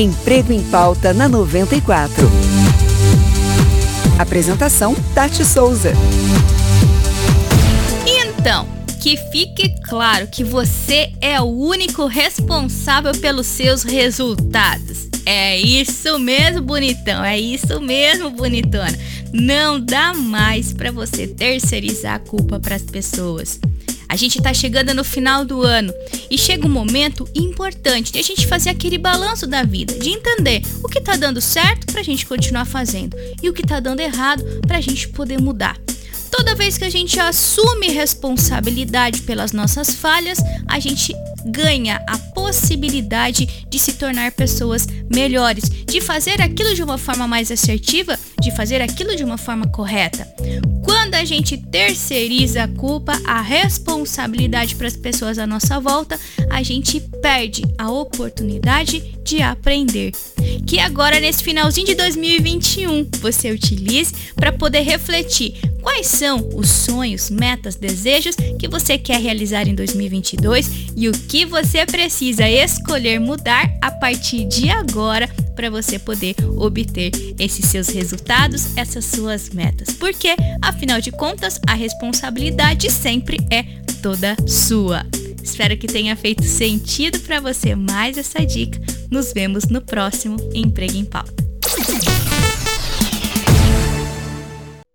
Emprego em Pauta na 94. Apresentação: Tati Souza. Então, que fique claro que você é o único responsável pelos seus resultados. É isso mesmo, bonitão. É isso mesmo, bonitona. Não dá mais para você terceirizar a culpa para as pessoas. A gente está chegando no final do ano e chega um momento importante de a gente fazer aquele balanço da vida, de entender o que está dando certo para a gente continuar fazendo e o que está dando errado para a gente poder mudar. Toda vez que a gente assume responsabilidade pelas nossas falhas, a gente ganha a possibilidade de se tornar pessoas melhores, de fazer aquilo de uma forma mais assertiva, de fazer aquilo de uma forma correta. Quando a gente terceiriza a culpa, a responsabilidade para as pessoas à nossa volta, a gente perde a oportunidade de aprender. Que agora, nesse finalzinho de 2021, você utilize para poder refletir quais são os sonhos, metas, desejos que você quer realizar em 2022 e o que você precisa escolher mudar a partir de agora para você poder obter esses seus resultados, essas suas metas. Porque, afinal de contas, a responsabilidade sempre é toda sua. Espero que tenha feito sentido para você mais essa dica. Nos vemos no próximo Emprego em Pauta.